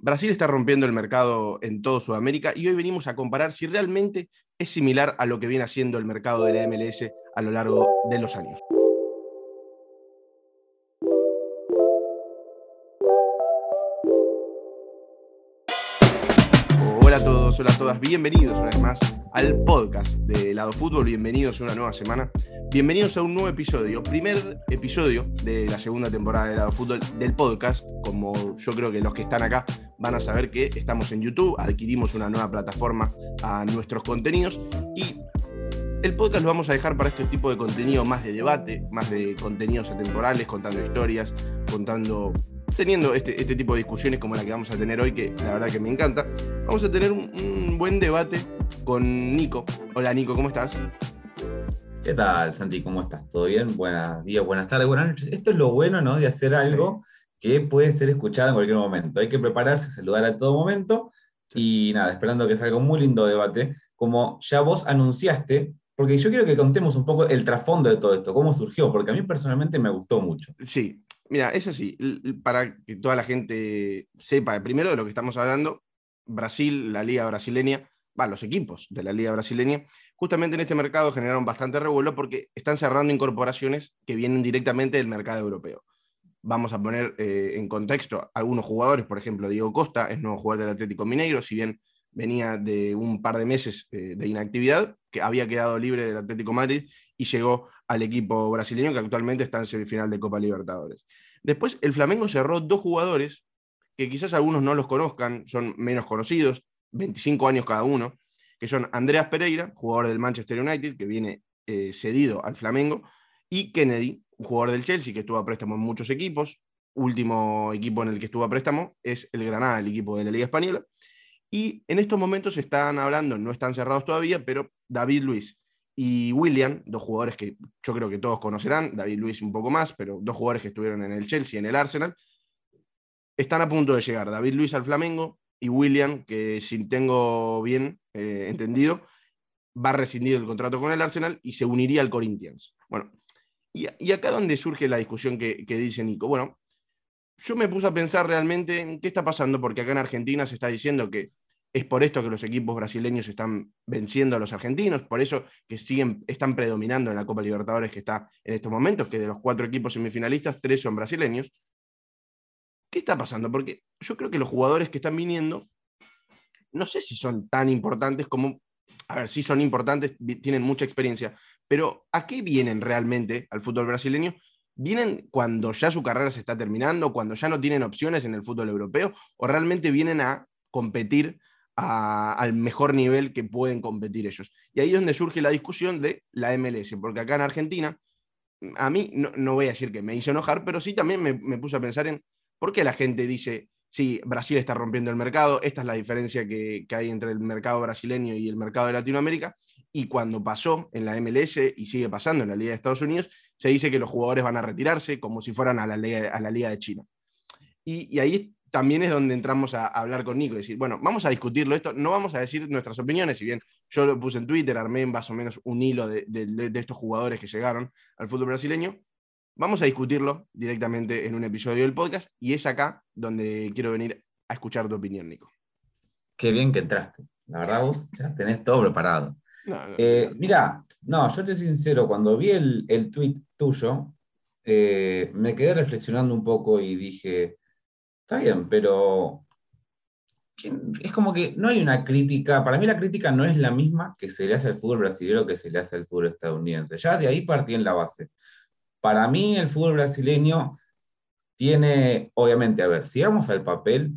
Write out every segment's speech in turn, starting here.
Brasil está rompiendo el mercado en todo Sudamérica y hoy venimos a comparar si realmente es similar a lo que viene haciendo el mercado de MLS a lo largo de los años. Hola a todas, bienvenidos una vez más al podcast de Lado Fútbol, bienvenidos a una nueva semana, bienvenidos a un nuevo episodio, primer episodio de la segunda temporada de Lado Fútbol del podcast, como yo creo que los que están acá van a saber que estamos en YouTube, adquirimos una nueva plataforma a nuestros contenidos y el podcast lo vamos a dejar para este tipo de contenido más de debate, más de contenidos atemporales, contando historias, contando, teniendo este, este tipo de discusiones como la que vamos a tener hoy, que la verdad que me encanta. Vamos a tener un, un buen debate con Nico. Hola Nico, ¿cómo estás? ¿Qué tal, Santi? ¿Cómo estás? ¿Todo bien? Buenos días, buenas tardes, buenas noches. Esto es lo bueno, ¿no? De hacer algo que puede ser escuchado en cualquier momento. Hay que prepararse, saludar a todo momento y nada, esperando que salga un muy lindo debate. Como ya vos anunciaste, porque yo quiero que contemos un poco el trasfondo de todo esto, cómo surgió, porque a mí personalmente me gustó mucho. Sí, mira, es así, para que toda la gente sepa, primero de lo que estamos hablando, Brasil, la liga brasileña, va, los equipos de la liga brasileña, justamente en este mercado generaron bastante revuelo porque están cerrando incorporaciones que vienen directamente del mercado europeo. Vamos a poner eh, en contexto algunos jugadores, por ejemplo, Diego Costa es nuevo jugador del Atlético Mineiro, si bien venía de un par de meses eh, de inactividad, que había quedado libre del Atlético Madrid y llegó al equipo brasileño que actualmente está en semifinal de Copa Libertadores. Después, el Flamengo cerró dos jugadores que quizás algunos no los conozcan, son menos conocidos, 25 años cada uno, que son Andreas Pereira, jugador del Manchester United, que viene eh, cedido al Flamengo, y Kennedy, jugador del Chelsea que estuvo a préstamo en muchos equipos. Último equipo en el que estuvo a préstamo es el Granada, el equipo de la Liga Española. Y en estos momentos están hablando, no están cerrados todavía, pero David Luis y William, dos jugadores que yo creo que todos conocerán, David Luis un poco más, pero dos jugadores que estuvieron en el Chelsea, en el Arsenal, están a punto de llegar. David Luis al Flamengo y William, que si tengo bien eh, entendido, va a rescindir el contrato con el Arsenal y se uniría al Corinthians. Bueno, y, acá donde surge la discusión que, dice Nico. Bueno, yo me puse a pensar realmente en qué está pasando, porque acá en Argentina se está diciendo que es por esto que los equipos brasileños están venciendo a los argentinos, por eso que siguen, están predominando en la Copa Libertadores que está en estos momentos, que de los cuatro equipos semifinalistas, tres son brasileños. ¿Qué está pasando? Porque yo creo que los jugadores que están viniendo, no sé si son tan importantes como, a ver, sí son importantes, tienen mucha experiencia, pero ¿a qué vienen realmente al fútbol brasileño? ¿Vienen cuando ya su carrera se está terminando, cuando ya no tienen opciones en el fútbol europeo, o realmente vienen a competir al mejor nivel que pueden competir ellos? Y ahí es donde surge la discusión de la MLS, porque acá en Argentina, a mí no, voy a decir que me hizo enojar, pero sí también me, me puse a pensar en por qué la gente dice, sí, Brasil está rompiendo el mercado, esta es la diferencia que, hay entre el mercado brasileño y el mercado de Latinoamérica, y cuando pasó en la MLS y sigue pasando en la Liga de Estados Unidos, se dice que los jugadores van a retirarse como si fueran a la Liga, a la Liga de China. Y, ahí también es donde entramos a, hablar con Nico, decir, bueno, vamos a discutirlo esto, no vamos a decir nuestras opiniones, si bien yo lo puse en Twitter, armé más o menos un hilo de, de estos jugadores que llegaron al fútbol brasileño, Vamos a discutirlo directamente en un episodio del podcast y es acá donde quiero venir a escuchar tu opinión, Nico. Qué bien que entraste. La verdad, vos ya tenés todo preparado. Eh, mira, no, yo te soy sincero, cuando vi el, el tweet tuyo, eh, me quedé reflexionando un poco y dije, está bien, pero es como que no hay una crítica, para mí la crítica no es la misma que se le hace al fútbol brasileño que se le hace al fútbol estadounidense. Ya de ahí partí en la base. Para mí el fútbol brasileño tiene, obviamente, a ver, si vamos al papel,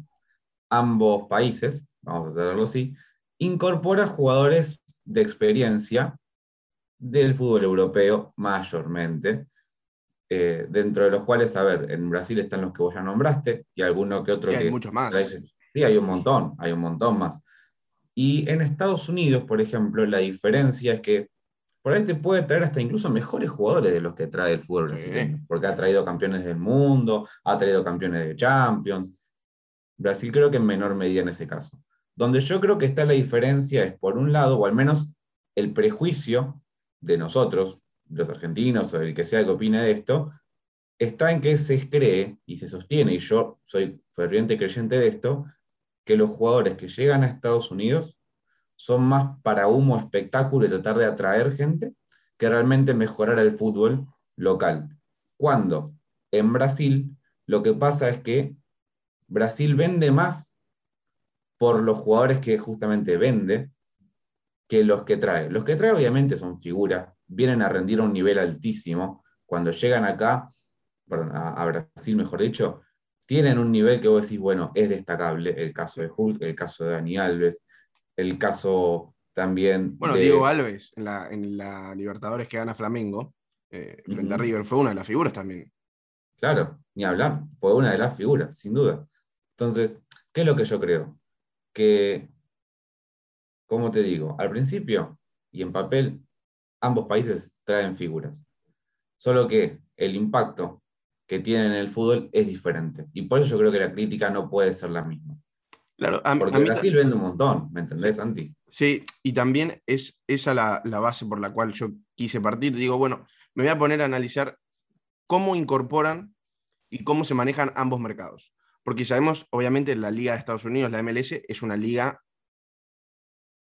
ambos países, vamos a hacerlo así, incorpora jugadores de experiencia del fútbol europeo mayormente, eh, dentro de los cuales, a ver, en Brasil están los que vos ya nombraste y alguno que otro y hay muchos más. Sí, hay un montón, hay un montón más. Y en Estados Unidos, por ejemplo, la diferencia es que por ahí te puede traer hasta incluso mejores jugadores de los que trae el fútbol brasileño, porque ha traído campeones del mundo, ha traído campeones de Champions. Brasil creo que en menor medida en ese caso. Donde yo creo que está la diferencia es, por un lado, o al menos el prejuicio de nosotros, los argentinos o el que sea que opine de esto, está en que se cree y se sostiene, y yo soy ferviente creyente de esto, que los jugadores que llegan a Estados Unidos son más para humo, espectáculo y tratar de atraer gente que realmente mejorar el fútbol local. Cuando en Brasil lo que pasa es que Brasil vende más por los jugadores que justamente vende que los que trae. Los que trae obviamente son figuras, vienen a rendir a un nivel altísimo. Cuando llegan acá, a, Brasil mejor dicho, tienen un nivel que vos decís, bueno, es destacable. El caso de Hulk, el caso de Dani Alves, el caso también. Bueno, Diego Alves, en la, Libertadores que gana Flamengo, eh, frente a River, fue una de las figuras también. Claro, ni hablar, fue una de las figuras, sin duda. Entonces, ¿qué es lo que yo creo? Que, como te digo, al principio y en papel, ambos países traen figuras. Solo que el impacto que tienen en el fútbol es diferente. Y por eso yo creo que la crítica no puede ser la misma. Claro, Porque Brasil vende un montón, ¿me entendés, Santi? Sí, y también es esa la, la base por la cual yo quise partir. Digo, bueno, me voy a poner a analizar cómo incorporan y cómo se manejan ambos mercados. Porque sabemos, obviamente, la Liga de Estados Unidos, la MLS, es una liga,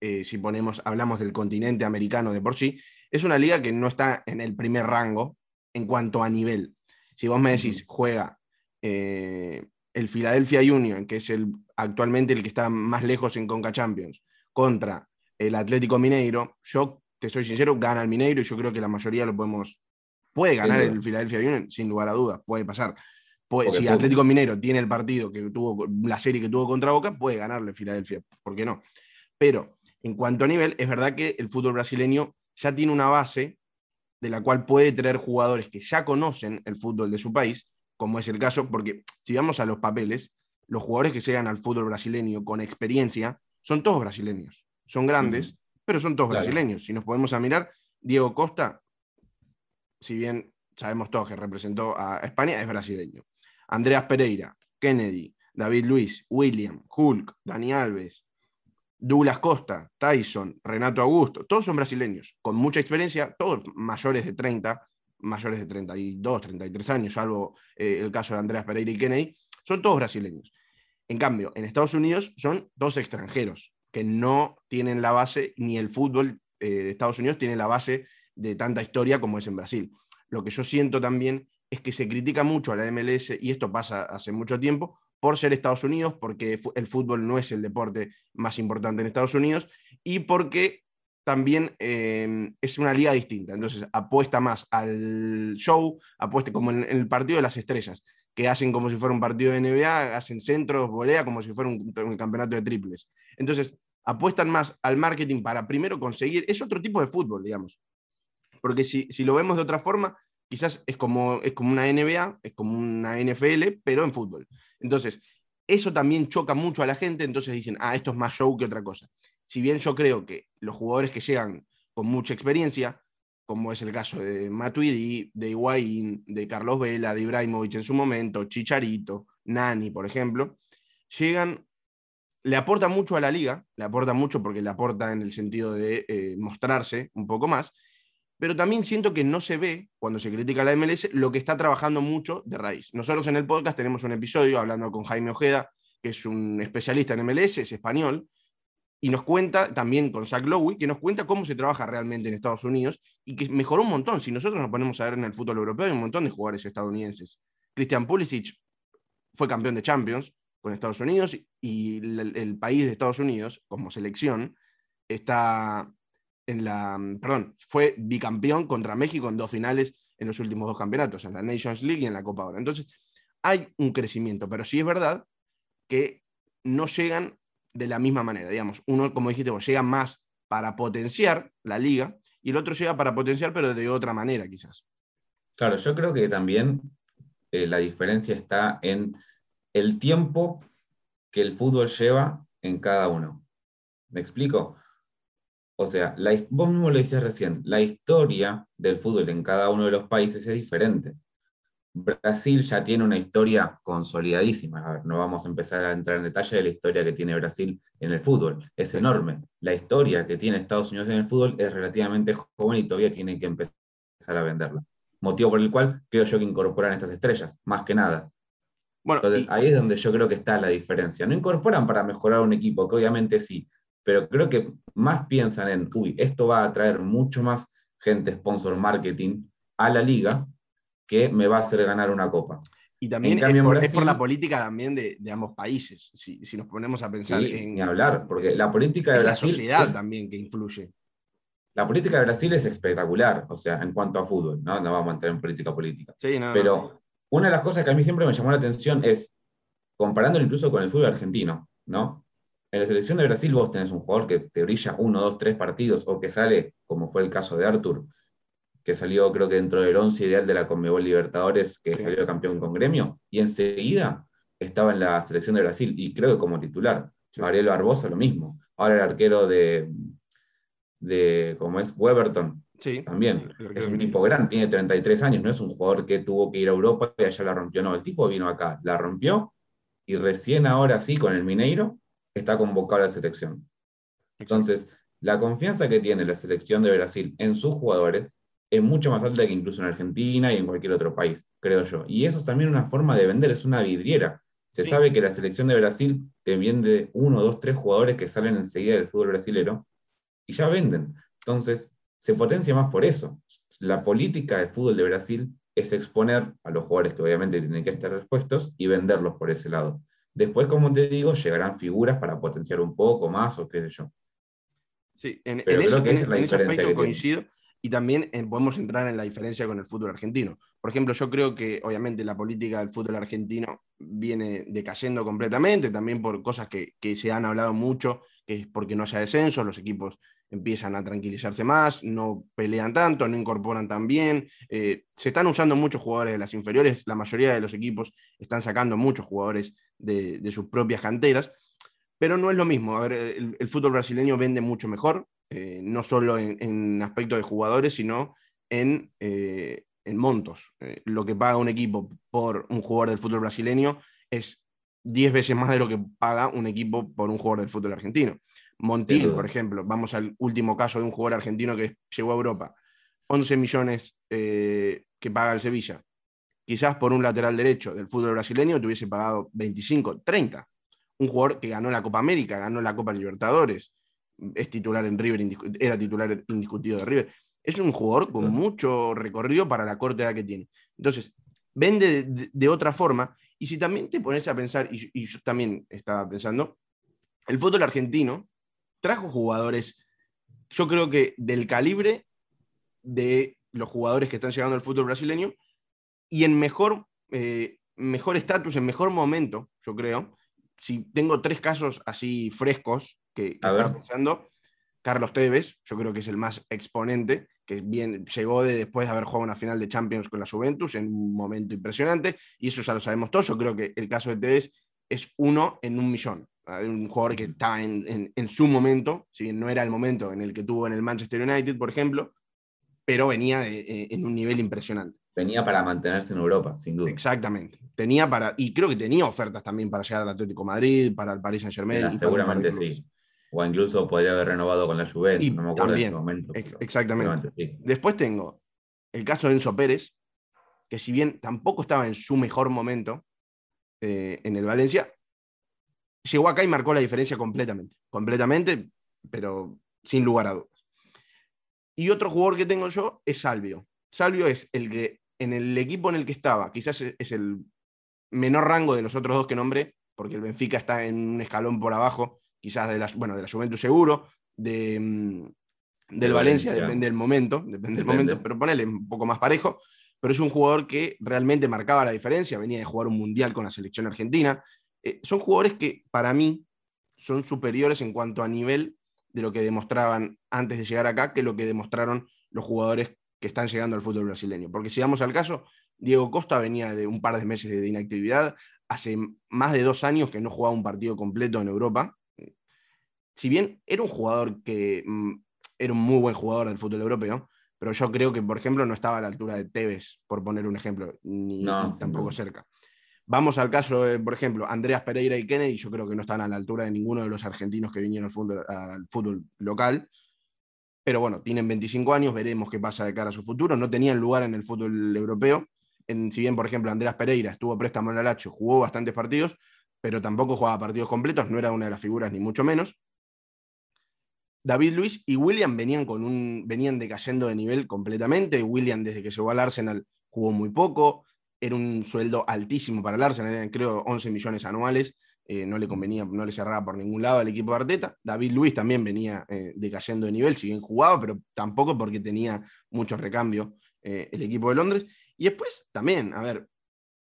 eh, si ponemos, hablamos del continente americano de por sí, es una liga que no está en el primer rango en cuanto a nivel. Si vos me decís, juega eh, el Philadelphia Union, que es el, actualmente el que está más lejos en Conca Champions, contra el Atlético Mineiro, yo te soy sincero, gana el Mineiro y yo creo que la mayoría lo podemos, puede ganar el Philadelphia Union, sin lugar a dudas, puede pasar. si Atlético Mineiro tiene el partido que tuvo, la serie que tuvo contra Boca, puede ganarle Filadelfia, ¿por qué no? Pero en cuanto a nivel, es verdad que el fútbol brasileño ya tiene una base de la cual puede traer jugadores que ya conocen el fútbol de su país como es el caso, porque si vamos a los papeles, los jugadores que llegan al fútbol brasileño con experiencia son todos brasileños. Son grandes, pero son todos brasileños. Si nos podemos a mirar, Diego Costa, si bien sabemos todos que representó a España, es brasileño. Andreas Pereira, Kennedy, David Luis, William, Hulk, Dani Alves, Douglas Costa, Tyson, Renato Augusto, todos son brasileños, con mucha experiencia, todos mayores de 30, mayores de 32, 33 años, salvo eh, el caso de Andreas Pereira y Kennedy, son todos brasileños. En cambio, en Estados Unidos son dos extranjeros que no tienen la base, ni el fútbol eh, de Estados Unidos tiene la base de tanta historia como es en Brasil. Lo que yo siento también es que se critica mucho a la MLS, y esto pasa hace mucho tiempo, por ser Estados Unidos, porque el fútbol no es el deporte más importante en Estados Unidos, y porque también em, es una liga distinta. Entonces apuesta más al show, apuesta como en, el partido de las estrellas, que hacen como si fuera un partido de NBA, hacen centros, volea como si fuera un, campeonato de triples. Entonces apuestan más al marketing para primero conseguir, es otro tipo de fútbol, digamos. Porque si, si lo vemos de otra forma, quizás es como, es como una NBA, es como una NFL, pero en fútbol. Entonces, eso también choca mucho a la gente, entonces dicen, ah, esto es más show que otra cosa si bien yo creo que los jugadores que llegan con mucha experiencia, como es el caso de Matuidi, de Higuaín, de Carlos Vela, de Ibrahimovic en su momento, Chicharito, Nani, por ejemplo, llegan, le aporta mucho a la liga, le aporta mucho porque le aporta en el sentido de eh, mostrarse un poco más, pero también siento que no se ve, cuando se critica la MLS, lo que está trabajando mucho de raíz. Nosotros en el podcast tenemos un episodio hablando con Jaime Ojeda, que es un especialista en MLS, es español, y nos cuenta también con Zach Lowe, que nos cuenta cómo se trabaja realmente en Estados Unidos y que mejoró un montón. Si nosotros nos ponemos a ver en el fútbol europeo, hay un montón de jugadores estadounidenses. Christian Pulisic fue campeón de Champions con Estados Unidos y el, país de Estados Unidos, como selección, está en la. Perdón, fue bicampeón contra México en dos finales en los últimos dos campeonatos, en la Nations League y en la Copa ahora. Entonces, hay un crecimiento, pero sí es verdad que no llegan de la misma manera. Digamos, uno, como dijiste vos, llega más para potenciar la liga y el otro llega para potenciar, pero de otra manera quizás. Claro, yo creo que también eh, la diferencia está en el tiempo que el fútbol lleva en cada uno. ¿Me explico? O sea, la, vos mismo lo dices recién, la historia del fútbol en cada uno de los países es diferente. Brasil ya tiene una historia consolidadísima. A ver, no vamos a empezar a entrar en detalle de la historia que tiene Brasil en el fútbol. Es enorme. La historia que tiene Estados Unidos en el fútbol es relativamente joven y todavía tiene que empezar a venderla. Motivo por el cual creo yo que incorporan estas estrellas, más que nada. Bueno, Entonces ahí es donde yo creo que está la diferencia. No incorporan para mejorar un equipo, que obviamente sí, pero creo que más piensan en, uy, esto va a traer mucho más gente sponsor marketing a la liga que me va a hacer ganar una copa. Y también es, por, la política también de, ambos países, si, nos ponemos a pensar en... Ni hablar, porque la política de Brasil... La sociedad también que influye. La política de Brasil es espectacular, o sea, en cuanto a fútbol, ¿no? No vamos a entrar en política política. Sí, no, Pero una de las cosas que a mí siempre me llamó la atención es, comparándolo incluso con el fútbol argentino, ¿no? En la selección de Brasil vos tenés un jugador que te brilla uno, dos, tres partidos, o que sale, como fue el caso de Arthur, que salió creo que dentro del once ideal de la Conmebol Libertadores, que salió campeón con gremio, y enseguida estaba en la selección de Brasil, y creo que como titular. Ariel Barbosa lo mismo. Ahora el arquero de, de como es Weberton, sí, también. es un tipo grande, tiene 33 años, no es un jugador que tuvo que ir a Europa y allá la rompió, no, el tipo vino acá, la rompió y recién ahora sí con el Mineiro está convocado a la selección. Entonces, la confianza que tiene la selección de Brasil en sus jugadores es mucho más alta que incluso en Argentina y en cualquier otro país, creo yo. Y eso es también una forma de vender, es una vidriera. Se sabe que la selección de Brasil te vende uno, dos, tres jugadores que salen enseguida del fútbol brasilero y ya venden. Entonces, se potencia más por eso. La política del fútbol de Brasil es exponer a los jugadores que obviamente tienen que estar expuestos y venderlos por ese lado. Después, como te digo, llegarán figuras para potenciar un poco más o qué sé yo. Sí, en, eso, que en, ese aspecto coincido. Y también eh, podemos entrar en la diferencia con el fútbol argentino. Por ejemplo, yo creo que obviamente la política del fútbol argentino viene decayendo completamente, también por cosas que, que se han hablado mucho, que es porque no haya descenso, los equipos empiezan a tranquilizarse más, no pelean tanto, no incorporan tan bien. Eh, se están usando muchos jugadores de las inferiores, la mayoría de los equipos están sacando muchos jugadores de, sus propias canteras, pero no es lo mismo. El, fútbol brasileño vende mucho mejor, eh, no solo en, aspecto de jugadores, sino en, eh, en montos. lo que paga un equipo por un jugador del fútbol brasileño es 10 veces más de lo que paga un equipo por un jugador del fútbol argentino. Montiel, por ejemplo, vamos al último caso de un jugador argentino que llegó a Europa, 11 millones eh, que paga el Sevilla. Quizás por un lateral derecho del fútbol brasileño te hubiese pagado 25, 30. Un jugador que ganó la Copa América, ganó la Copa Libertadores, es titular en River, era titular indiscutido de River. Es un jugador con mucho recorrido para la corta edad que tiene. Entonces, vende de, otra forma. Y si también te pones a pensar, y, y yo también estaba pensando, el fútbol argentino trajo jugadores, yo creo que del calibre de los jugadores que están llegando al fútbol brasileño y en mejor eh, mejor estatus, en mejor momento, yo creo. Si tengo tres casos así frescos que, estaba pensando, Carlos Tevez, yo creo que es el más exponente, que bien, llegó de, después de haber jugado una final de Champions con la Juventus en un momento impresionante, y eso ya lo sabemos todos. Yo creo que el caso de Tevez es uno en un millón un jugador que está en, su momento, si no era el momento en el que tuvo en el Manchester United, por ejemplo, pero venía eh, en un nivel impresionante. Venía para mantenerse en Europa, sin duda. Exactamente. Tenía para, y creo que tenía ofertas también para llegar al Atlético Madrid, para el Paris Saint Germain. seguramente sí. O incluso podría haber renovado con la Juventus, no me acuerdo también, momento. exactamente. Después tengo el caso de Enzo Pérez, que si bien tampoco estaba en su mejor momento eh, en el Valencia, llegó acá y marcó la diferencia completamente. Completamente, pero sin lugar a dudas. Y otro jugador que tengo yo es Salvio. Salvio es el que en el equipo en el que estaba, quizás es el menor rango de los otros dos que nombré, porque el Benfica está en un escalón por abajo, quizás de la, bueno, de la Juventus seguro, de, mm, del Valencia, depende del momento, depende del momento, pero ponele un poco más parejo, pero es un jugador que realmente marcaba la diferencia, venía de jugar un mundial con la selección argentina, eh, son jugadores que para mí son superiores en cuanto a nivel de lo que demostraban antes de llegar acá que lo que demostraron los jugadores que están llegando al fútbol brasileño. Porque si vamos al caso, Diego Costa venía de un par de meses de inactividad, hace más de dos años que no jugaba un partido completo en Europa. Si bien era un jugador que era un muy buen jugador del fútbol europeo, pero yo creo que, por ejemplo, no estaba a la altura de Tevez, por poner un ejemplo, ni tampoco cerca. Vamos al caso de, por ejemplo, Andreas Pereira y Kennedy, yo creo que no están a la altura de ninguno de los argentinos que vinieron al fútbol, local. Pero bueno, tienen 25 años, veremos qué pasa de cara a su futuro. No tenían lugar en el fútbol europeo. si bien, por ejemplo, Andrés Pereira estuvo préstamo en el Alacho, jugó bastantes partidos, pero tampoco jugaba partidos completos, no era una de las figuras ni mucho menos. David Luis y William venían, con un, venían decayendo de nivel completamente. William, desde que llegó al Arsenal, jugó muy poco. Era un sueldo altísimo para el Arsenal, eran creo 11 millones anuales. Eh, no le convenía, no le cerraba por ningún lado al equipo de Arteta. David Luis también venía eh, decayendo de nivel, si bien jugaba, pero tampoco porque tenía muchos recambios eh, el equipo de Londres. Y después también, a ver,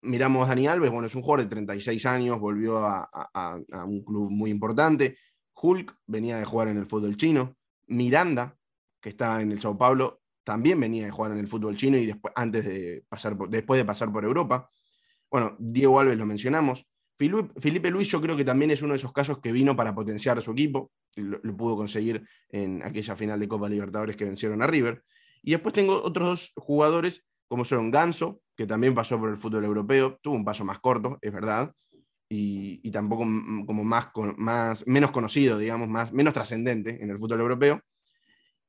miramos a Dani Alves, bueno, es un jugador de 36 años, volvió a, un club muy importante. Hulk venía de jugar en el fútbol chino. Miranda, que está en el Sao Paulo, también venía de jugar en el fútbol chino y después, antes de pasar después de pasar por Europa. Bueno, Diego Alves lo mencionamos. Felipe Luis yo creo que también es uno de esos casos que vino para potenciar a su equipo, lo, pudo conseguir en aquella final de Copa Libertadores que vencieron a River. Y después tengo otros dos jugadores, como son Ganso, que también pasó por el fútbol europeo, tuvo un paso más corto, es verdad, y, tampoco como más, más, menos conocido, digamos, más, menos trascendente en el fútbol europeo.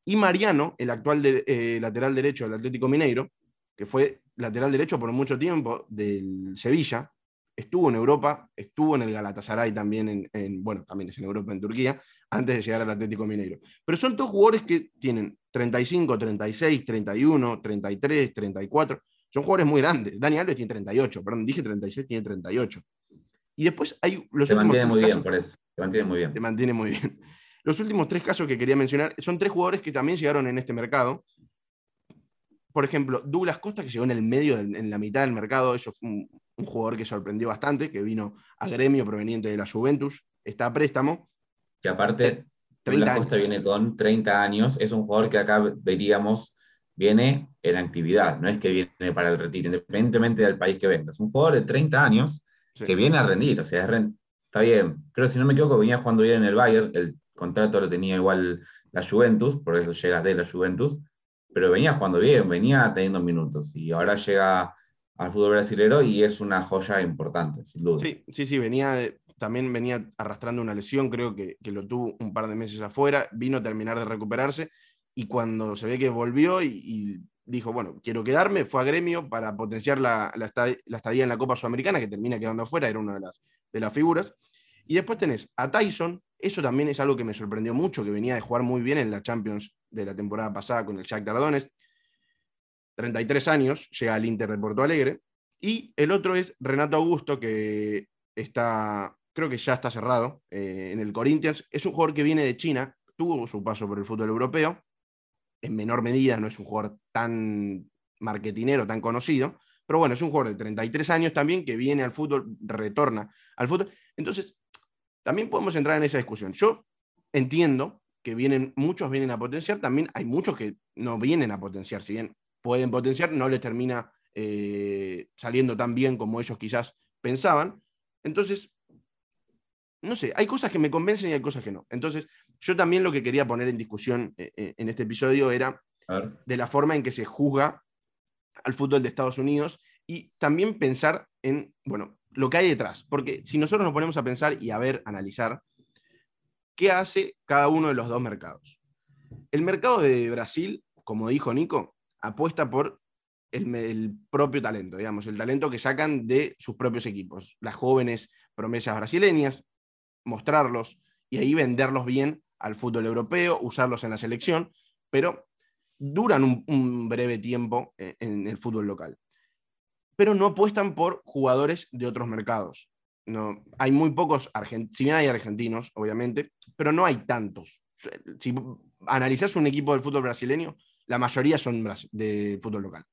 Y Mariano, el actual eh, lateral derecho del Atlético Mineiro, que fue lateral derecho por mucho tiempo del Sevilla, estuvo en Europa, estuvo en el Galatasaray también, en, bueno, también es en Europa, en Turquía, antes de llegar al Atlético Mineiro. Pero son todos jugadores que tienen 35, 36, 31, 33, 34. Son jugadores muy grandes. Dani Alves tiene 38, perdón, dije 36, tiene 38. Y después hay los Se mantiene muy bien por eso. Se mantiene muy bien. Se mantiene muy bien. Los últimos tres casos que quería mencionar son tres jugadores que también llegaron en este mercado. Por ejemplo, Douglas Costa, que llegó en el medio, en la mitad del mercado, eso fue un, jugador que sorprendió bastante, que vino a gremio proveniente de la Juventus, está a préstamo. Que aparte, Douglas Costa viene con 30 años, es un jugador que acá veríamos viene en actividad, no es que viene para el retiro, independientemente del país que venga. Es un jugador de 30 años que viene a rendir, o sea, está bien. Creo, si no me equivoco, venía jugando bien en el Bayern, el contrato lo tenía igual la Juventus, por eso llega de la Juventus, pero venía jugando bien, venía teniendo minutos y ahora llega al fútbol brasileño y es una joya importante, sin duda. Sí, sí, sí, venía, también venía arrastrando una lesión, creo que, lo tuvo un par de meses afuera, vino a terminar de recuperarse y cuando se ve que volvió y, dijo, bueno, quiero quedarme, fue a gremio para potenciar la, la, estadía en la Copa Sudamericana, que termina quedando afuera, era una de las, de las figuras. Y después tenés a Tyson, eso también es algo que me sorprendió mucho, que venía de jugar muy bien en la Champions de la temporada pasada con el Jack Tardones. 33 años, llega al Inter de Porto Alegre. Y el otro es Renato Augusto, que está, creo que ya está cerrado eh, en el Corinthians. Es un jugador que viene de China, tuvo su paso por el fútbol europeo. En menor medida, no es un jugador tan marketinero, tan conocido. Pero bueno, es un jugador de 33 años también que viene al fútbol, retorna al fútbol. Entonces, también podemos entrar en esa discusión. Yo entiendo que vienen, muchos vienen a potenciar, también hay muchos que no vienen a potenciar, si bien pueden potenciar, no les termina eh, saliendo tan bien como ellos quizás pensaban. Entonces, no sé, hay cosas que me convencen y hay cosas que no. Entonces, yo también lo que quería poner en discusión eh, eh, en este episodio era de la forma en que se juzga al fútbol de Estados Unidos y también pensar en, bueno, lo que hay detrás. Porque si nosotros nos ponemos a pensar y a ver, analizar, ¿qué hace cada uno de los dos mercados? El mercado de Brasil, como dijo Nico, apuesta por el, propio talento, digamos, el talento que sacan de sus propios equipos, las jóvenes promesas brasileñas, mostrarlos y ahí venderlos bien al fútbol europeo, usarlos en la selección, pero duran un, breve tiempo en el fútbol local pero no apuestan por jugadores de otros mercados. No, hay muy pocos, si bien hay argentinos, obviamente, pero no hay tantos. Si analizas un equipo del fútbol brasileño, la mayoría son de fútbol local.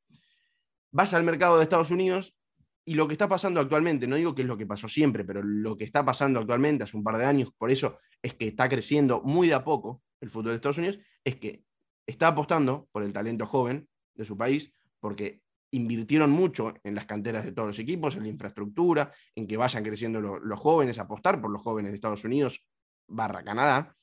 Vas al mercado de Estados Unidos y lo que está pasando actualmente, no digo que es lo que pasó siempre, pero lo que está pasando actualmente hace un par de años, por eso es que está creciendo muy de a poco el fútbol de Estados Unidos, es que está apostando por el talento joven de su país, porque invirtieron mucho en las canteras de todos los equipos, en la infraestructura, en que vayan creciendo los jóvenes, apostar por los jóvenes de Estados Unidos barra Canadá,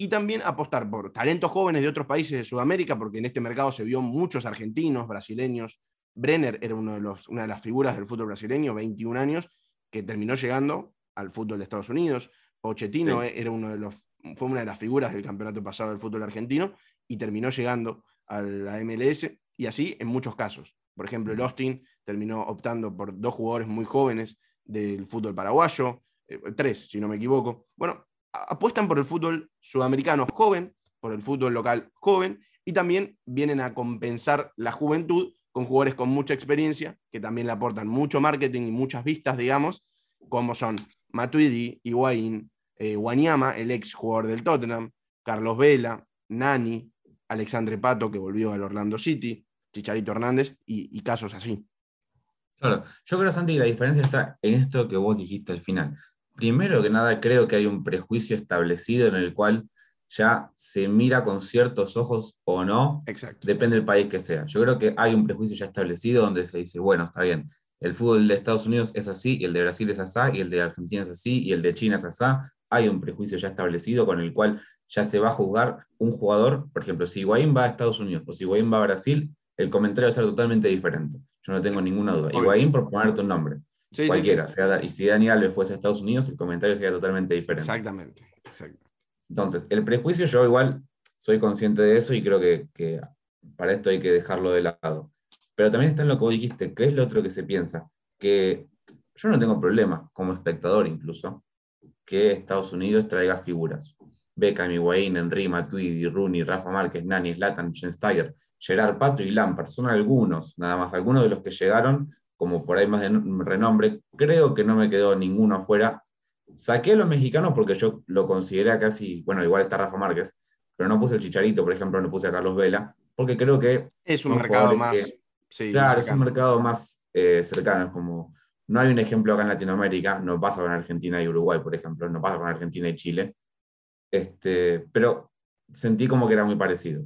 y también apostar por talentos jóvenes de otros países de Sudamérica, porque en este mercado se vio muchos argentinos, brasileños. Brenner era uno de los, una de las figuras del fútbol brasileño, 21 años, que terminó llegando al fútbol de Estados Unidos. Pochettino era uno de los, fue una de las figuras del campeonato pasado del fútbol argentino y terminó llegando a la MLS y así en muchos casos. Por ejemplo, el Austin terminó optando por dos jugadores muy jóvenes del fútbol paraguayo, eh, tres, si no me equivoco. Bueno, apuestan por el fútbol sudamericano joven, por el fútbol local joven, y también vienen a compensar la juventud con jugadores con mucha experiencia, que también le aportan mucho marketing y muchas vistas, digamos, como son Matuidi, Higuaín, eh, Wanyama, el ex jugador del Tottenham, Carlos Vela, Nani, Alexandre Pato, que volvió al Orlando City, Chicharito Hernández y, casos así. Claro, yo creo, Santi, que la diferencia está en esto que vos dijiste al final. Primero que nada, creo que hay un prejuicio establecido en el cual ya se mira con ciertos ojos o no, Exacto. depende del país que sea. Yo creo que hay un prejuicio ya establecido donde se dice, bueno, está bien, el fútbol de Estados Unidos es así, y el de Brasil es así, y el de Argentina es así, y el de China es así. Hay un prejuicio ya establecido con el cual ya se va a juzgar un jugador, por ejemplo, si Higuaín va a Estados Unidos o si Higuaín va a Brasil, el comentario va a ser totalmente diferente. Yo no tengo ninguna duda. Higuaín, por ponerte un nombre. cualquiera. y si Dani Alves fuese a Estados Unidos, el comentario sería totalmente diferente. Exactamente. Exacto. Entonces, el prejuicio yo igual soy consciente de eso y creo que, que, para esto hay que dejarlo de lado. Pero también está en lo que vos dijiste, que es lo otro que se piensa, que yo no tengo problema, como espectador incluso, que Estados Unidos traiga figuras. Beckham, Higuaín, Henry, Matuidi, Rooney, Rafa Márquez, Nani, Zlatan, Schensteiger, Gerard Pato y Lampard. Son algunos, nada más, algunos de los que llegaron, como por ahí más de renombre. Creo que no me quedó ninguno afuera. Saqué a los mexicanos porque yo lo consideré casi, bueno, igual está Rafa Márquez, pero no puse el Chicharito, por ejemplo, no puse a Carlos Vela, porque creo que... Es un mercado más... claro, es un mercado más eh, cercano, es como... No hay un ejemplo acá en Latinoamérica, no pasa con Argentina y Uruguay, por ejemplo, no pasa con Argentina y Chile, este, pero sentí como que era muy parecido.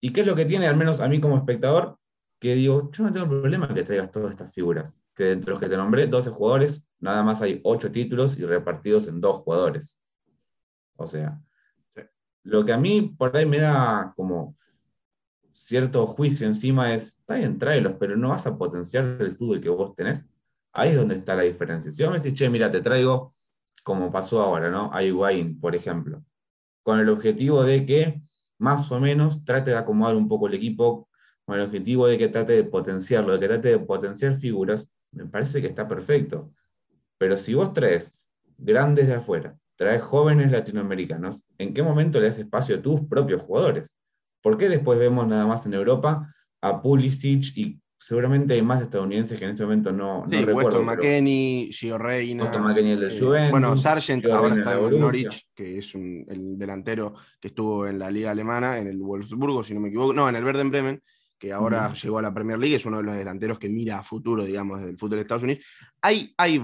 ¿Y qué es lo que tiene, al menos a mí como espectador? Que digo, yo no tengo problema que traigas todas estas figuras, que dentro de los que te nombré, 12 jugadores, nada más hay 8 títulos y repartidos en dos jugadores. O sea, lo que a mí por ahí me da como cierto juicio encima es, está bien, tráelos, pero no vas a potenciar el fútbol que vos tenés. Ahí es donde está la diferencia. Si vos me decís, che, mira, te traigo como pasó ahora, ¿no? A Higuaín, por ejemplo, con el objetivo de que más o menos trate de acomodar un poco el equipo, con el objetivo de que trate de potenciarlo, de que trate de potenciar figuras, me parece que está perfecto. Pero si vos traes grandes de afuera, traes jóvenes latinoamericanos, ¿en qué momento le das espacio a tus propios jugadores? ¿Por qué después vemos nada más en Europa a Pulisic y seguramente hay más estadounidenses que en este momento no, sí, no recuerdo. Weston McKenney, Gio Reina. Weston McKenney, el del eh, Juventus. Bueno, Sargent ahora está en Norwich, que es el delantero que estuvo en la liga alemana, en el Wolfsburgo, si no me equivoco. No, en el Werder Bremen, que ahora llegó a la Premier League, es uno de los delanteros que mira a futuro, digamos, del fútbol de Estados Unidos. Hay, hay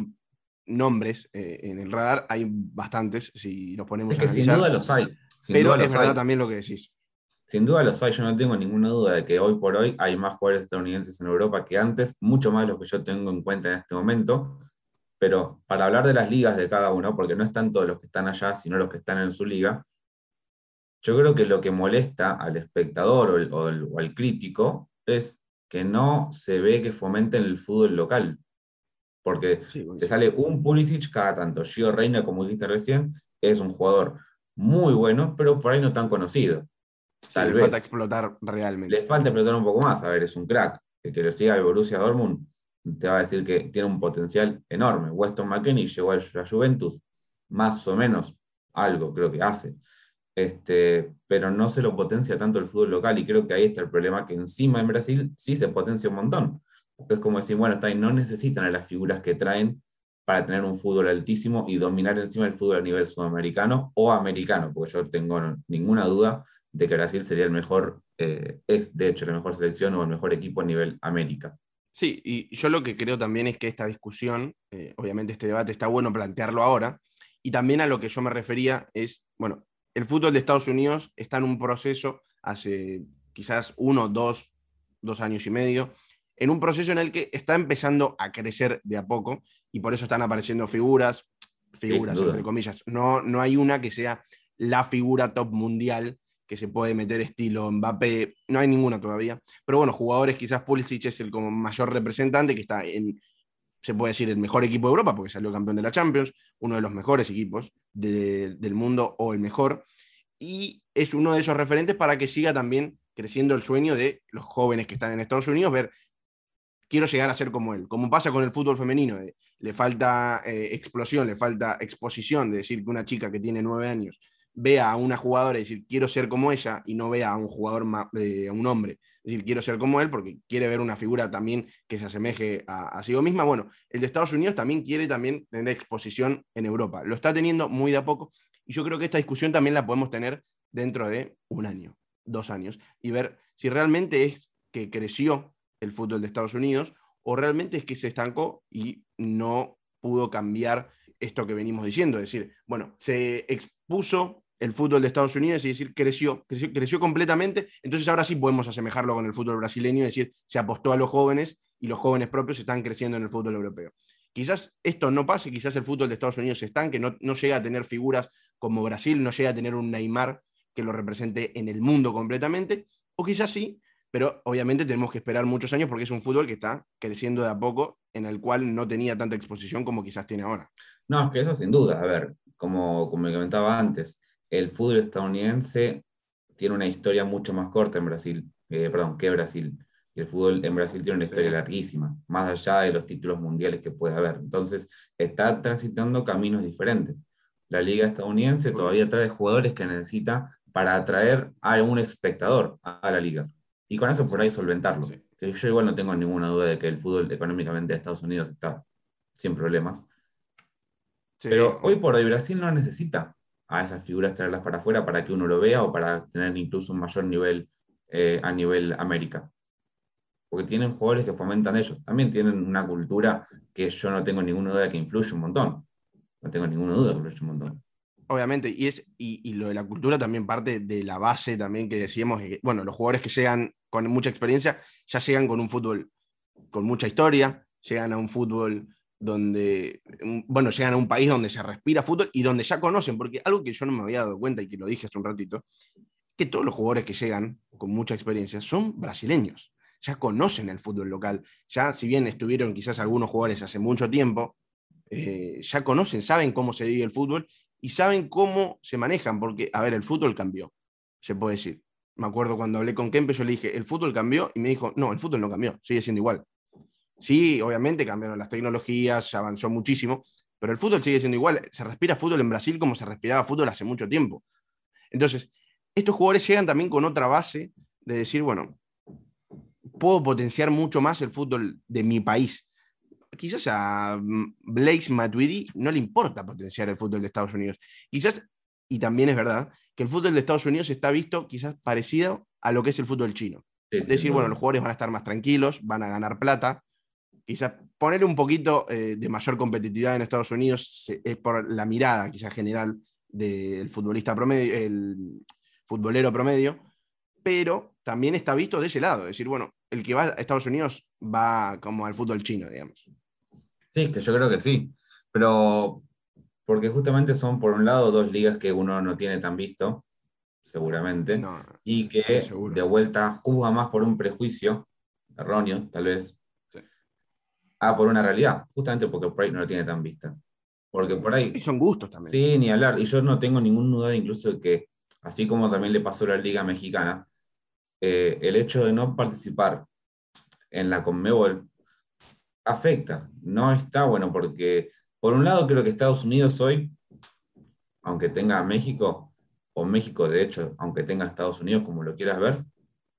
nombres eh, en el radar, hay bastantes, si nos ponemos es que Sin duda los hay. pero es verdad también lo que decís. Sin duda los hay, yo no tengo ninguna duda de que hoy por hoy hay más jugadores estadounidenses en Europa que antes, mucho más de los que yo tengo en cuenta en este momento. Pero para hablar de las ligas de cada uno, porque no están todos los que están allá, sino los que están en su liga, yo creo que lo que molesta al espectador o, al crítico es que no se ve que fomenten el fútbol local. Porque te sale un Pulisic cada tanto. Gio Reina, como dijiste recién, es un jugador muy bueno, pero por ahí no tan conocido le falta explotar realmente. Le falta explotar un poco más. A ver, es un crack. El que lo siga el Borussia Dortmund te va a decir que tiene un potencial enorme. Weston McKenney llegó a la Juventus, más o menos algo creo que hace. Este, pero no se lo potencia tanto el fútbol local y creo que ahí está el problema que encima en Brasil sí se potencia un montón. Es como decir, bueno, está ahí, no necesitan a las figuras que traen para tener un fútbol altísimo y dominar encima el fútbol a nivel sudamericano o americano, porque yo tengo ninguna duda de que Brasil sería el mejor, eh, es de hecho la mejor selección o el mejor equipo a nivel América. Sí, y yo lo que creo también es que esta discusión, eh, obviamente este debate está bueno plantearlo ahora, y también a lo que yo me refería es, bueno, el fútbol de Estados Unidos está en un proceso hace quizás uno, dos, dos años y medio, en un proceso en el que está empezando a crecer de a poco y por eso están apareciendo figuras, figuras entre comillas. No, no hay una que sea la figura top mundial que se puede meter estilo Mbappé, no hay ninguna todavía, pero bueno, jugadores quizás Pulisic es el como mayor representante que está en, se puede decir, el mejor equipo de Europa porque salió campeón de la Champions, uno de los mejores equipos del mundo o el mejor, y es uno de esos referentes para que siga también creciendo el sueño de los jóvenes que están en Estados Unidos, ver quiero llegar a ser como él. Como pasa con el fútbol femenino, eh, le falta eh, explosión, le falta exposición, de decir que una chica que tiene nueve años vea a una jugadora y decir quiero ser como ella y no vea a un jugador, a un hombre, decir quiero ser como él porque quiere ver una figura también que se asemeje a, a sí misma. Bueno, el de Estados Unidos también quiere también tener exposición en Europa. Lo está teniendo muy de a poco y yo creo que esta discusión también la podemos tener dentro de un año, dos años y ver si realmente es que creció el fútbol de Estados Unidos o realmente es que se estancó y no pudo cambiar esto que venimos diciendo. Es decir, bueno, se expuso el fútbol de Estados Unidos y decir, creció, creció, completamente, entonces ahora sí podemos asemejarlo con el fútbol brasileño, es decir, se apostó a los jóvenes y los jóvenes propios están creciendo en el fútbol europeo. Quizás esto no pase, quizás el fútbol de Estados Unidos se estanque, no, no llega a tener figuras como Brasil, no llega a tener un Neymar que lo represente en el mundo completamente, o quizás sí, pero obviamente tenemos que esperar muchos años porque es un fútbol que está creciendo de a poco, en el cual no tenía tanta exposición como quizás tiene ahora. No, es que eso sin duda, a ver, como, como comentaba antes, el fútbol estadounidense tiene una historia mucho más corta en Brasil, eh, perdón, que Brasil. Y el fútbol en Brasil tiene una historia larguísima, más allá de los títulos mundiales que puede haber. Entonces, está transitando caminos diferentes. La liga estadounidense todavía trae jugadores que necesita para atraer a un espectador a la liga. Y con eso por ahí solventarlo. Que yo igual no tengo ninguna duda de que el fútbol económicamente de Estados Unidos está sin problemas. Pero hoy por hoy Brasil no necesita a esas figuras traerlas para afuera para que uno lo vea o para tener incluso un mayor nivel eh, a nivel América. Porque tienen jugadores que fomentan ellos. También tienen una cultura que yo no tengo ninguna duda que influye un montón. No tengo ninguna duda que influye un montón. Obviamente, y, es, y, lo de la cultura también parte de la base también que decíamos, que, bueno, los jugadores que llegan con mucha experiencia ya llegan con un fútbol con mucha historia, llegan a un fútbol donde, bueno, llegan a un país donde se respira fútbol y donde ya conocen, porque algo que yo no me había dado cuenta y que lo dije hace un ratito, que todos los jugadores que llegan con mucha experiencia son brasileños, ya conocen el fútbol local, ya si bien estuvieron quizás algunos jugadores hace mucho tiempo, eh, ya conocen, saben cómo se vive el fútbol y saben cómo se manejan, porque, a ver, el fútbol cambió, se puede decir. Me acuerdo cuando hablé con Kempe, yo le dije, el fútbol cambió, y me dijo, no, el fútbol no cambió, sigue siendo igual. Sí, obviamente cambiaron las tecnologías, se avanzó muchísimo, pero el fútbol sigue siendo igual. Se respira fútbol en Brasil como se respiraba fútbol hace mucho tiempo. Entonces, estos jugadores llegan también con otra base de decir, bueno, puedo potenciar mucho más el fútbol de mi país. Quizás a mm, Blaise Matuidi no le importa potenciar el fútbol de Estados Unidos. Quizás, y también es verdad, que el fútbol de Estados Unidos está visto quizás parecido a lo que es el fútbol chino. es decir, bueno, los jugadores van a estar más tranquilos, van a ganar plata, quizás poner un poquito eh, de mayor competitividad en Estados Unidos es por la mirada quizás general del futbolista promedio, el futbolero promedio, pero también está visto de ese lado, es decir, bueno, el que va a Estados Unidos va como al fútbol chino, digamos. Sí, que yo creo que sí, pero porque justamente son por un lado dos ligas que uno no tiene tan visto, seguramente, y que de vuelta juzga más por un prejuicio erróneo, tal vez, Ah, por una realidad, justamente porque por ahí no lo tiene tan vista. Porque por ahí. Y son gustos también. Sí, ni hablar. Y yo no tengo ninguna duda, incluso de que, así como también le pasó a la Liga Mexicana, eh, el hecho de no participar en la Conmebol afecta. No está bueno, porque por un lado creo que Estados Unidos hoy, aunque tenga a México, o México de hecho, aunque tenga a Estados Unidos, como lo quieras ver,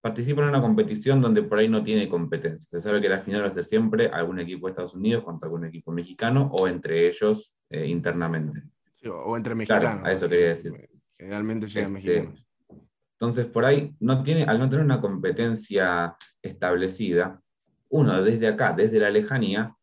participa en una competición donde por ahí no tiene competencia. Se sabe que la final va a ser siempre algún equipo de Estados Unidos contra algún equipo mexicano o entre ellos eh, internamente. o entre mexicanos. a eso quería decir. Generalmente llegan este, mexicanos. Entonces, por ahí, no tiene, al no tener una competencia establecida, uno desde acá, desde la lejanía,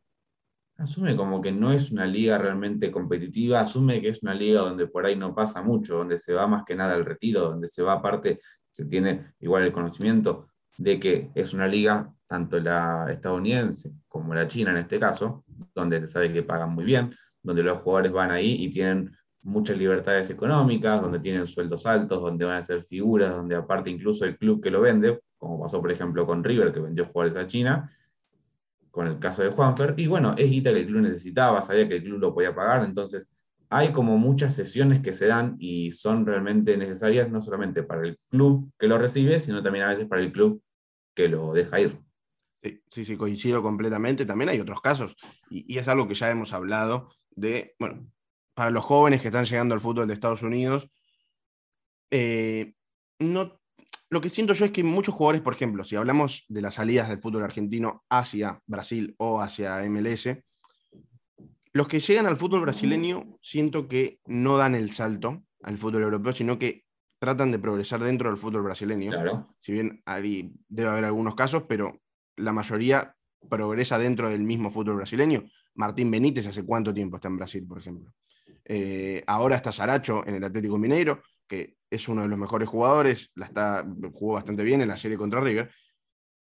asume como que no es una liga realmente competitiva, asume que es una liga donde por ahí no pasa mucho, donde se va más que nada al retiro, donde se va aparte se tiene igual el conocimiento de que es una liga, tanto la estadounidense como la china en este caso, donde se sabe que pagan muy bien, donde los jugadores van ahí y tienen muchas libertades económicas, donde tienen sueldos altos, donde van a ser figuras, donde aparte incluso el club que lo vende, como pasó por ejemplo con River, que vendió jugadores a China, con el caso de Juanfer, y bueno, es guita que el club necesitaba, sabía que el club lo podía pagar, entonces hay como muchas sesiones que se dan y son realmente necesarias no solamente para el club que lo recibe, sino también a veces para el club que lo deja ir. Sí, sí, coincido completamente. También hay otros casos, y, es algo que ya hemos hablado de, bueno, para los jóvenes que están llegando al fútbol de Estados Unidos, eh, no, lo que siento yo es que muchos jugadores, por ejemplo, si hablamos de las salidas del fútbol argentino hacia Brasil o hacia MLS, los que llegan al fútbol brasileño siento que no dan el salto al fútbol europeo, sino que tratan de progresar dentro del fútbol brasileño. Si bien ahí debe haber algunos casos, pero la mayoría progresa dentro del mismo fútbol brasileño. Martín Benítez hace cuánto tiempo está en Brasil, por ejemplo. Eh, ahora está Saracho en el Atlético Mineiro, que es uno de los mejores jugadores, la está, jugó bastante bien en la serie contra River.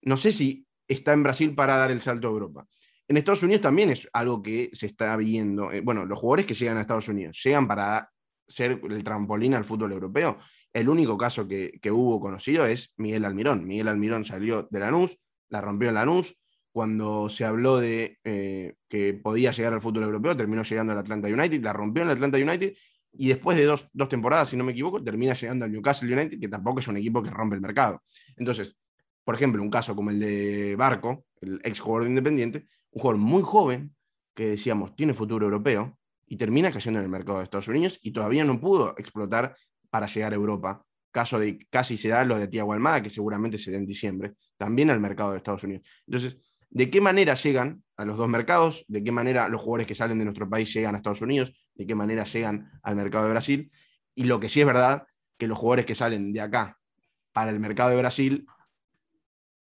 No sé si está en Brasil para dar el salto a Europa. En Estados Unidos también es algo que se está viendo. Eh, bueno, los jugadores que llegan a Estados Unidos llegan para ser el trampolín al fútbol europeo. El único caso que, que hubo conocido es Miguel Almirón. Miguel Almirón salió de Lanús, la rompió en Lanús. Cuando se habló de eh, que podía llegar al fútbol europeo, terminó llegando al Atlanta United, la rompió en el Atlanta United y después de dos, dos, temporadas, si no me equivoco, termina llegando al Newcastle United, que tampoco es un equipo que rompe el mercado. Entonces, por ejemplo, un caso como el de Barco, el ex jugador Independiente, un jugador muy joven que decíamos tiene futuro europeo y termina cayendo en el mercado de Estados Unidos y todavía no pudo explotar para llegar a Europa. Caso de casi se da lo de Tiago Almada, que seguramente se en diciembre, también al mercado de Estados Unidos. Entonces, ¿de qué manera llegan a los dos mercados? ¿De qué manera los jugadores que salen de nuestro país llegan a Estados Unidos? ¿De qué manera llegan al mercado de Brasil? Y lo que sí es verdad, que los jugadores que salen de acá para el mercado de Brasil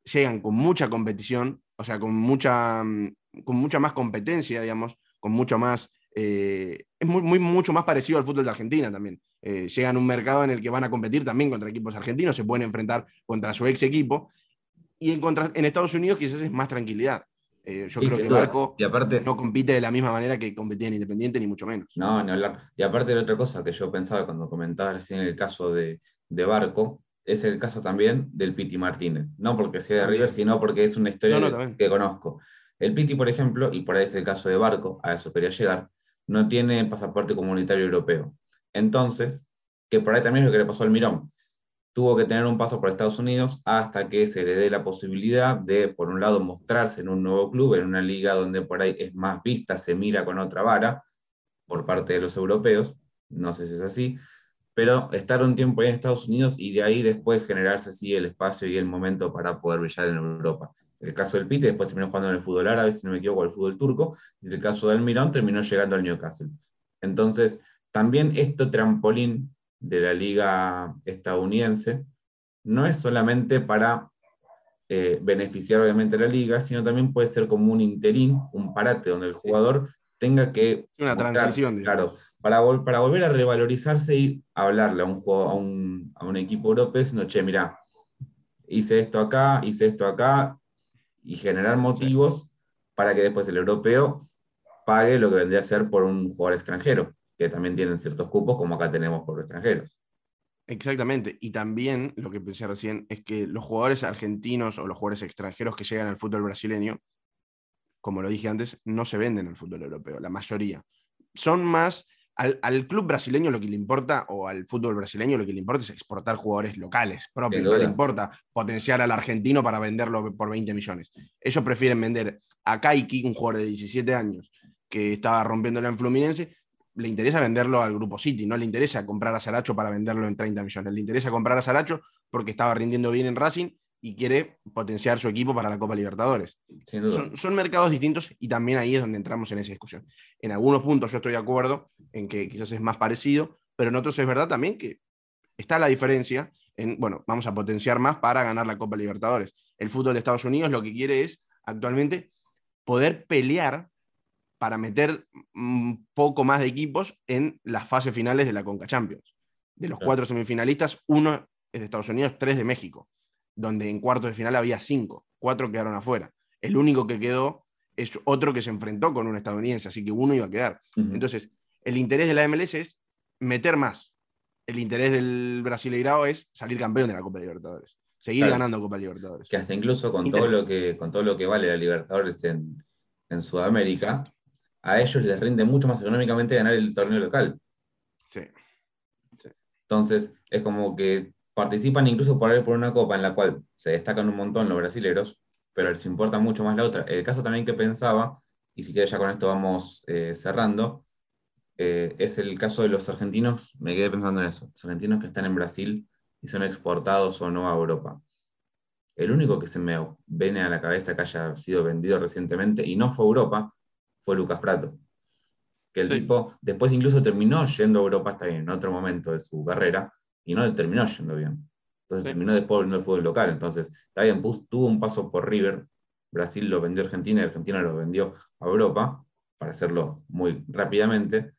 llegan con mucha competición, o sea, con mucha, mm, con mucha más competencia, digamos, con mucho más... Eh, es muy, muy, mucho más parecido al fútbol de Argentina también. Eh, llegan a un mercado en el que van a competir también contra equipos argentinos, se pueden enfrentar contra su ex equipo, y en, contra, en Estados Unidos quizás es más tranquilidad. Eh, yo creo que Barco y aparte, no compite de la misma manera que competía en Independiente, ni mucho menos. No, ni hablar. Y aparte de otra cosa que yo pensaba cuando comentabas recién el caso de, de Barco, es el caso también del Piti Martínez. No porque sea de River, sino porque es una historia que, conozco. El Piti, por ejemplo, y por ahí es el caso de Barco, a eso quería llegar, no tiene pasaporte comunitario europeo. Entonces, que por ahí también es lo que le pasó al Mirón. Tuvo que tener un paso por Estados Unidos hasta que se le dé la posibilidad de, por un lado, mostrarse en un nuevo club, en una liga donde por ahí es más vista, se mira con otra vara por parte de los europeos. No sé si es así pero estar un tiempo ahí en Estados Unidos y de ahí después generarse así el espacio y el momento para poder brillar en Europa. El caso del Pite después terminó jugando en el fútbol árabe, si no me equivoco, el fútbol turco, y el caso del Mirón terminó llegando al Newcastle. Entonces, también este trampolín de la liga estadounidense no es solamente para eh, beneficiar obviamente a la liga, sino también puede ser como un interín, un parate donde el jugador tenga que... Una transición. Claro, para, para volver a revalorizarse y hablarle a un, juego, a un, a un equipo europeo diciendo, che, mira, hice esto acá, hice esto acá, y generar motivos para que después el europeo pague lo que vendría a ser por un jugador extranjero, que también tienen ciertos cupos como acá tenemos por los extranjeros. Exactamente, y también lo que pensé recién es que los jugadores argentinos o los jugadores extranjeros que llegan al fútbol brasileño, como lo dije antes, no se venden al fútbol europeo, la mayoría. Son más al, club brasileño lo que le importa, o al fútbol brasileño lo que le importa es exportar jugadores locales propios. No le importa potenciar al argentino para venderlo por 20 millones. Ellos prefieren vender a Kaiki, un jugador de 17 años que estaba rompiéndolo en Fluminense, le interesa venderlo al Grupo City, no le interesa comprar a Saracho para venderlo en 30 millones, le interesa comprar a Saracho porque estaba rindiendo bien en Racing y quiere potenciar su equipo para la Copa Libertadores. Son, mercados distintos y también ahí es donde entramos en esa discusión. En algunos puntos yo estoy de acuerdo en que quizás es más parecido, pero en otros es verdad también que está la diferencia en, bueno, vamos a potenciar más para ganar la Copa Libertadores. El fútbol de Estados Unidos lo que quiere es actualmente poder pelear para meter un poco más de equipos en las fases finales de la Conca Champions. De los cuatro semifinalistas, uno es de Estados Unidos, tres de México donde en cuartos de final había cinco, cuatro quedaron afuera. El único que quedó es otro que se enfrentó con un estadounidense, así que uno iba a quedar. Entonces, el interés de la MLS es meter más. El interés del Brasileirao es salir campeón de la Copa Libertadores, seguir ganando Copa Libertadores. Que hasta incluso con todo, lo que, con todo lo que vale la Libertadores en, Sudamérica, a ellos les rinde mucho más económicamente ganar el torneo local. sí. Entonces, es como que participan incluso por, por una copa en la cual se destacan un montón los brasileros, pero les importa mucho más la otra. El caso también que pensaba, y si quieres ya con esto vamos eh, cerrando, eh, es el caso de los argentinos, me quedé pensando en eso, los argentinos que están en Brasil y son exportados o no a Europa. El único que se me viene a la cabeza que haya sido vendido recientemente y no fue a Europa fue Lucas Prato. Que el tipo después incluso terminó yendo a Europa hasta en otro momento de su carrera y no le terminó yendo bien. Entonces terminó después volviendo al fútbol local. Entonces, está bien, tuvo un paso por River, Brasil lo vendió a Argentina y Argentina lo vendió a Europa, para hacerlo muy rápidamente,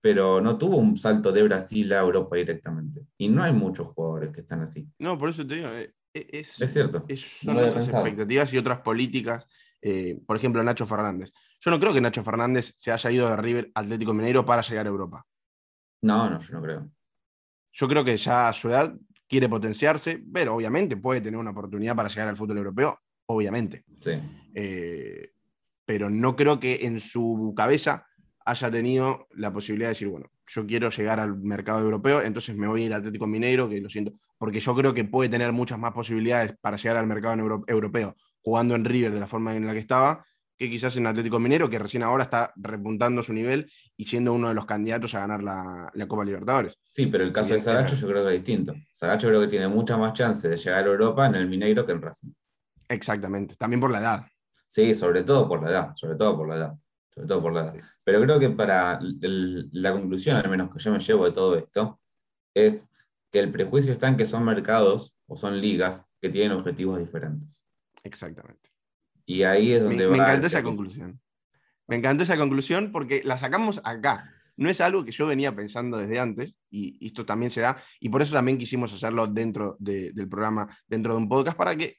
pero no tuvo un salto de Brasil a Europa directamente. Y no hay muchos jugadores que están así. No, por eso te digo, eh, eh, es, es cierto. son otras expectativas y otras políticas. Eh, por ejemplo, Nacho Fernández. Yo no creo que Nacho Fernández se haya ido de River Atlético Mineiro para llegar a Europa. No, no, yo no creo. Yo creo que ya a su edad quiere potenciarse, pero obviamente puede tener una oportunidad para llegar al fútbol europeo, obviamente. Sí. Eh, pero no creo que en su cabeza haya tenido la posibilidad de decir, bueno, yo quiero llegar al mercado europeo, entonces me voy a ir al Atlético Mineiro, que lo siento, porque yo creo que puede tener muchas más posibilidades para llegar al mercado europeo jugando en River de la forma en la que estaba, que quizás en Atlético Minero, que recién ahora está repuntando su nivel y siendo uno de los candidatos a ganar la, Copa Libertadores. Sí, pero el caso de Saracho yo creo que es distinto. Saracho creo que tiene mucha más chance de llegar a Europa en el Mineiro que en Racing. Exactamente, también por la edad. Sí, sobre todo por la edad, sobre todo por la edad. Sobre todo por la edad. Pero creo que para la conclusión, al menos que yo me llevo de todo esto, es que el prejuicio está en que son mercados o son ligas que tienen objetivos diferentes. Exactamente. Y ahí es donde me, va. Me encantó esa conclusión. Me encantó esa conclusión porque la sacamos acá. No es algo que yo venía pensando desde antes y, esto también se da y por eso también quisimos hacerlo dentro del programa, dentro de un podcast, para que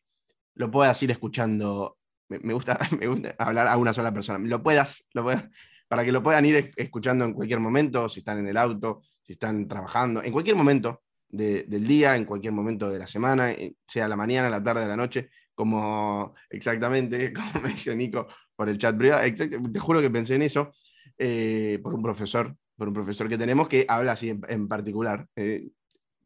lo puedas ir escuchando. Me, gusta, me gusta hablar a una sola persona. Lo puedas, lo puedas, para que lo puedan ir escuchando en cualquier momento, si están en el auto, si están trabajando, en cualquier momento del día, en cualquier momento de la semana, eh, sea la mañana, la tarde, la noche, como exactamente, como me dice Nico por el chat privado, te juro que pensé en eso, eh, por un profesor, por un profesor que tenemos que habla así en, particular. Eh,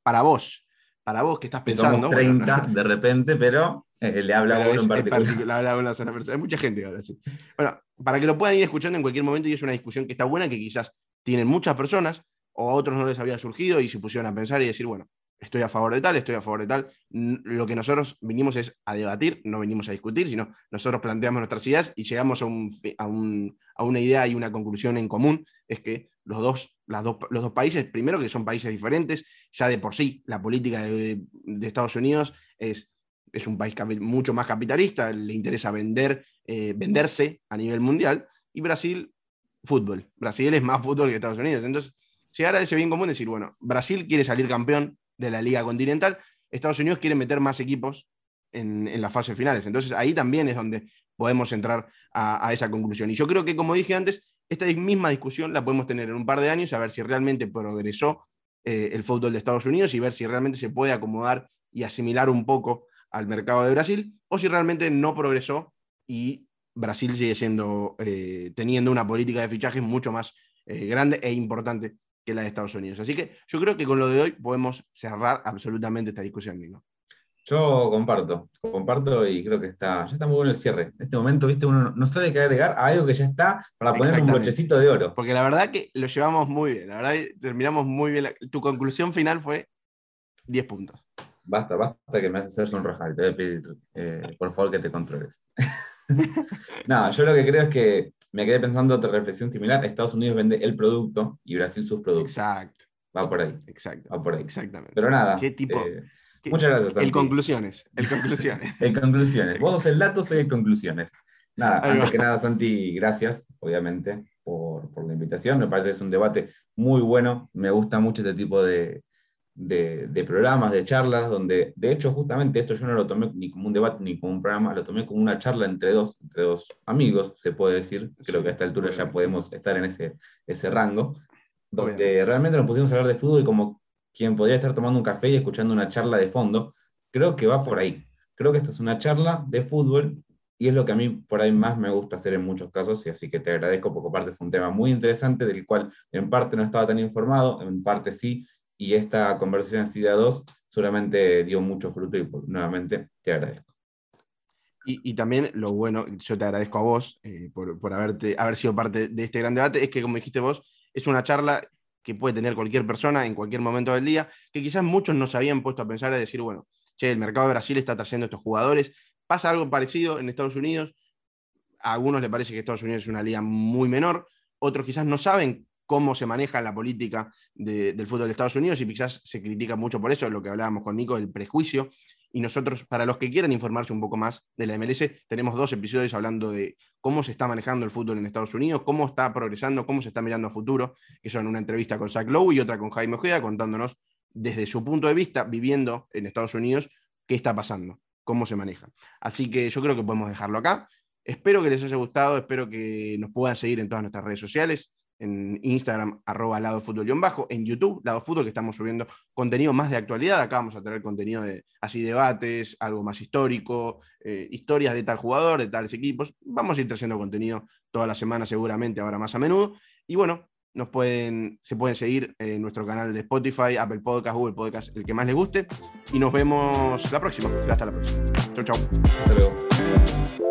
para vos, para vos que estás pensando. Somos 30 de repente, pero eh, le habla a uno en particular. habla a una sola persona. Hay mucha gente que habla así. Bueno, para que lo puedan ir escuchando en cualquier momento y es una discusión que está buena, que quizás tienen muchas personas o a otros no les había surgido y se pusieron a pensar y decir, bueno, estoy a favor de tal, estoy a favor de tal. Lo que nosotros vinimos es a debatir, no venimos a discutir, sino nosotros planteamos nuestras ideas y llegamos a, una idea y una conclusión en común, es que los dos, las dos, los dos países, primero que son países diferentes, ya de por sí la política de, Estados Unidos es, es, un país mucho más capitalista, le interesa vender, eh, venderse a nivel mundial, y Brasil, fútbol. Brasil es más fútbol que Estados Unidos. Entonces, llegar a ese bien común, decir, bueno, Brasil quiere salir campeón de la Liga Continental. Estados Unidos quiere meter más equipos en, en las fases finales. Entonces ahí también es donde podemos entrar a, esa conclusión. Y yo creo que, como dije antes, esta misma discusión la podemos tener en un par de años, a ver si realmente progresó eh, el fútbol de Estados Unidos y ver si realmente se puede acomodar y asimilar un poco al mercado de Brasil, o si realmente no progresó y Brasil sigue siendo, eh, teniendo una política de fichajes mucho más eh, grande e importante que la de Estados Unidos. Así que yo creo que con lo de hoy podemos cerrar absolutamente esta discusión, Nino. Yo comparto, comparto y creo que está, ya está muy bueno el cierre. En este momento, viste, uno no sabe qué agregar a algo que ya está para poner un golpecito de oro. Porque la verdad que lo llevamos muy bien, la verdad terminamos muy bien. Tu conclusión final fue 10 puntos. Basta, basta que me haces hacer sonrojar. Te voy a pedir, eh, por favor, que te controles. no, yo lo que creo es que me quedé pensando otra reflexión similar. Estados Unidos vende el producto y Brasil sus productos. Exacto. Va por ahí. Exacto. Va por ahí. Exactamente. Pero nada. ¿Qué tipo? Eh, muchas gracias. El conclusiones. El conclusiones. el conclusiones. Vos sos el dato, soy el conclusiones. Nada, antes que nada, Santi, gracias, obviamente, por, por, la invitación. Me parece que es un debate muy bueno. Me gusta mucho este tipo de, de, programas, de charlas, donde de hecho justamente esto yo no lo tomé ni como un debate ni como un programa, lo tomé como una charla entre dos, entre dos amigos, se puede decir, creo que a esta altura ya podemos estar en ese, ese rango, donde realmente nos pusimos a hablar de fútbol como quien podría estar tomando un café y escuchando una charla de fondo, creo que va por ahí. Creo que esto es una charla de fútbol y es lo que a mí por ahí más me gusta hacer en muchos casos, y así que te agradezco porque aparte fue un tema muy interesante del cual en parte no estaba tan informado, en parte sí, y esta conversación así de a dos solamente dio mucho fruto y nuevamente te agradezco. Y, también lo bueno, yo te agradezco a vos eh, por, haberte, haber sido parte de este gran debate, es que como dijiste vos, es una charla que puede tener cualquier persona en cualquier momento del día, que quizás muchos no se habían puesto a pensar y decir, bueno, che, el mercado de Brasil está trayendo estos jugadores, pasa algo parecido en Estados Unidos, a algunos les parece que Estados Unidos es una liga muy menor, otros quizás no saben cómo se maneja la política del fútbol de Estados Unidos y quizás se critica mucho por eso, lo que hablábamos con Nico, del prejuicio. Y nosotros, para los que quieran informarse un poco más de la MLS, tenemos dos episodios hablando de cómo se está manejando el fútbol en Estados Unidos, cómo está progresando, cómo se está mirando a futuro, que son una entrevista con Zach Lowe y otra con Jaime Ojeda, contándonos desde su punto de vista, viviendo en Estados Unidos, qué está pasando, cómo se maneja. Así que yo creo que podemos dejarlo acá. Espero que les haya gustado, espero que nos puedan seguir en todas nuestras redes sociales en Instagram, arroba lado fútbol bajo, en YouTube, lado fútbol, que estamos subiendo contenido más de actualidad. Acá vamos a tener contenido de así debates, algo más histórico, eh, historias de tal jugador, de tales equipos. Vamos a ir trayendo contenido toda la semana, seguramente, ahora más a menudo. Y bueno, nos pueden, se pueden seguir en nuestro canal de Spotify, Apple Podcast, Google Podcast, el que más les guste. Y nos vemos la próxima. Hasta la próxima. Chau, chau.